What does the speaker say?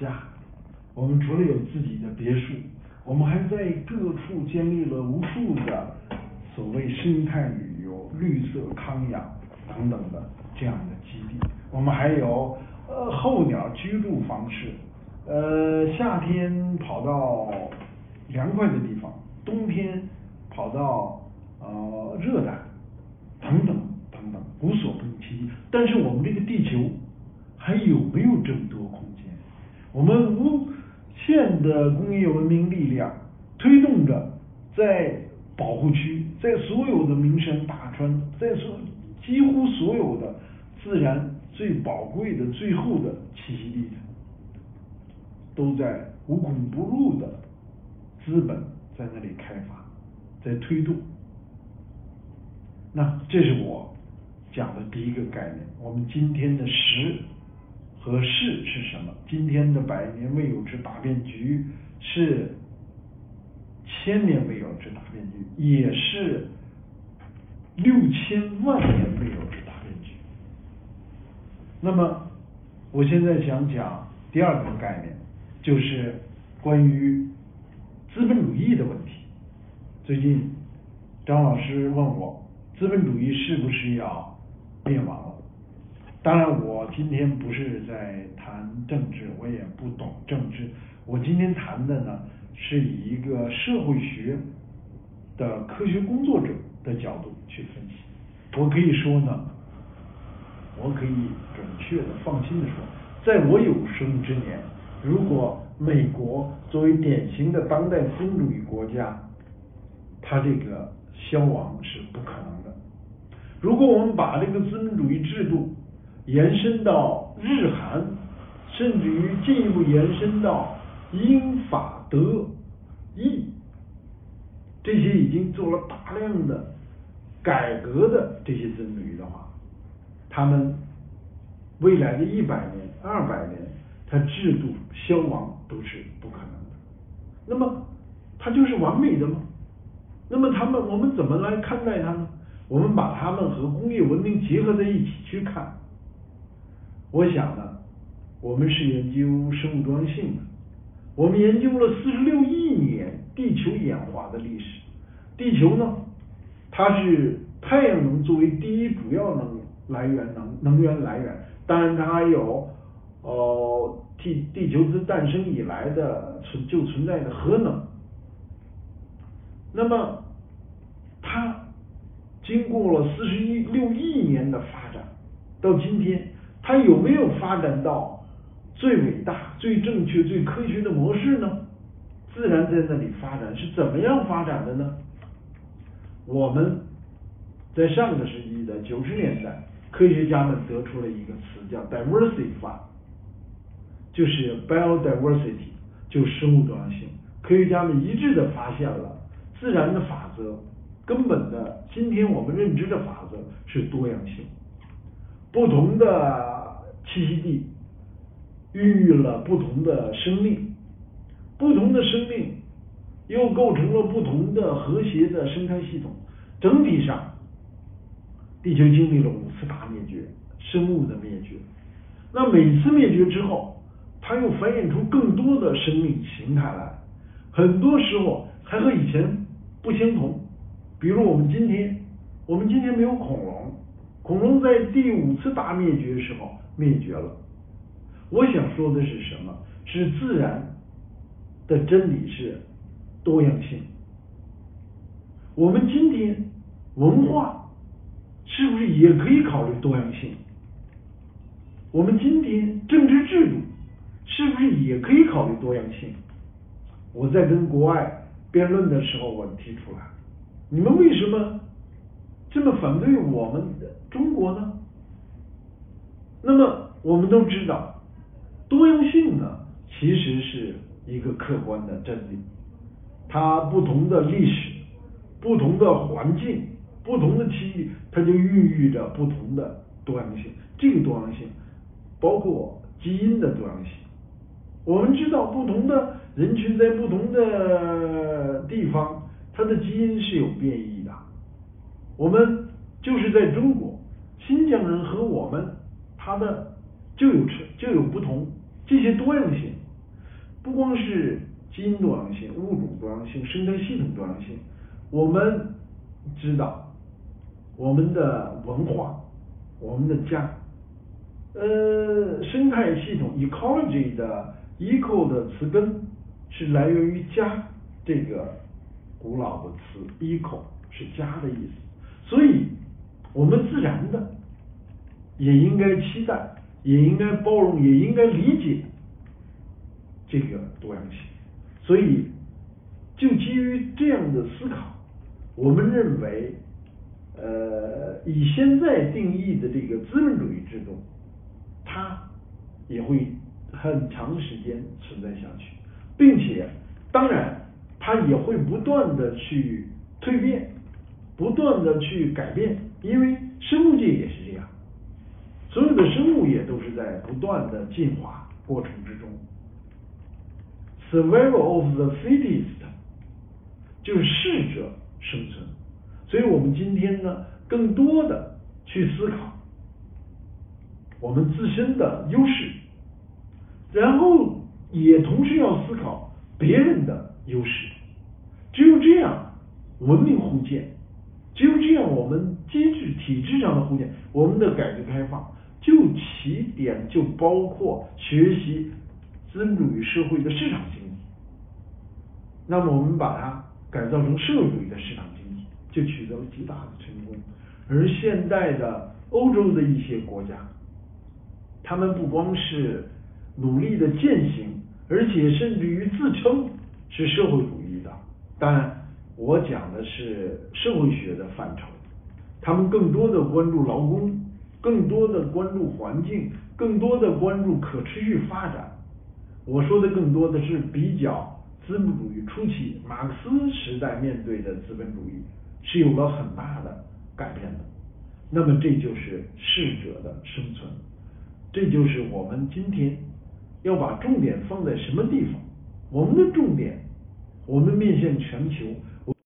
家，我们除了有自己的别墅，我们还在各处建立了无数的所谓生态旅游、绿色康养等等的这样的基地。我们还有呃候鸟居住方式，呃夏天跑到凉快的地方，冬天跑到呃热带等等等等，无所不其极。但是我们这个地球还有没有这么多？我们无限的工业文明力量推动着，在保护区，在所有的名山大川，在所几乎所有的自然最宝贵的最后的栖息地，都在无孔不入的资本在那里开发，在推动。那这是我讲的第一个概念。我们今天的实和势是什么？今天的百年未有之大变局是千年未有之大变局，也是六千万年未有之大变局。那么，我现在想讲第二个概念，就是关于资本主义的问题。最近张老师问我，资本主义是不是要灭亡了？当然，我今天不是在谈政治，我也不懂政治。我今天谈的呢，是以一个社会学的科学工作者的角度去分析。我可以说呢，我可以准确的、放心的说，在我有生之年，如果美国作为典型的当代资本主义国家，它这个消亡是不可能的。如果我们把这个资本主义制度，延伸到日韩，甚至于进一步延伸到英法德意，这些已经做了大量的改革的这些资本主义的话，他们未来的一百年、二百年，它制度消亡都是不可能的。那么，它就是完美的吗？那么他们，我们怎么来看待它呢？我们把它们和工业文明结合在一起去看。我想呢，我们是研究生物多样性的，我们研究了四十六亿年地球演化的历史。地球呢，它是太阳能作为第一主要能来源能能源来源，当然它还有哦，地地球自诞生以来的存就存在的核能。那么它经过了四十一六亿年的发展，到今天。它有没有发展到最伟大、最正确、最科学的模式呢？自然在那里发展是怎么样发展的呢？我们在上个世纪的九十年代，科学家们得出了一个词叫 diversity 法，就是 biodiversity，就生物多样性。科学家们一致的发现了自然的法则，根本的今天我们认知的法则是多样性。不同的栖息地孕育了不同的生命，不同的生命又构成了不同的和谐的生态系统。整体上，地球经历了五次大灭绝，生物的灭绝。那每次灭绝之后，它又繁衍出更多的生命形态来，很多时候还和以前不相同。比如我们今天，我们今天没有恐龙。恐龙在第五次大灭绝的时候灭绝了。我想说的是什么？是自然的真理是多样性。我们今天文化是不是也可以考虑多样性？我们今天政治制度是不是也可以考虑多样性？我在跟国外辩论的时候，我提出来，你们为什么？这么反对我们的中国呢？那么我们都知道，多样性呢其实是一个客观的真理。它不同的历史、不同的环境、不同的区域，它就孕育着不同的多样性。这个多样性包括基因的多样性。我们知道，不同的人群在不同的地方，它的基因是有变异。我们就是在中国，新疆人和我们他的就有就有不同，这些多样性。不光是基因多样性、物种多样性、生态系统多样性，我们知道我们的文化、我们的家，呃，生态系统 ecology 的 eco 的词根是来源于家这个古老的词，eco 是家的意思，所以我们自然的也应该期待，也应该包容，也应该理解。这个多样性，所以就基于这样的思考，我们认为，呃，以现在定义的这个资本主义制度，它也会很长时间存在下去，并且，当然，它也会不断的去蜕变，不断的去改变，因为生物界也是这样，所有的生物也都是在不断的进化过程之中。Survival of the fittest，就是适者生存。所以我们今天呢，更多的去思考我们自身的优势，然后也同时要思考别人的优势。只有这样，文明互鉴；只有这样，我们机制体制上的互鉴，我们的改革开放就起点就包括学习资本主义社会的市场经济。那么我们把它改造成社会主义的市场经济，就取得了极大的成功。而现代的欧洲的一些国家，他们不光是努力的践行，而且甚至于自称是社会主义的。当然，我讲的是社会学的范畴，他们更多的关注劳工，更多的关注环境，更多的关注可持续发展。我说的更多的是比较。资本主义初期，马克思时代面对的资本主义是有了很大的改变的。那么这就是适者的生存，这就是我们今天要把重点放在什么地方？我们的重点，我们面向全球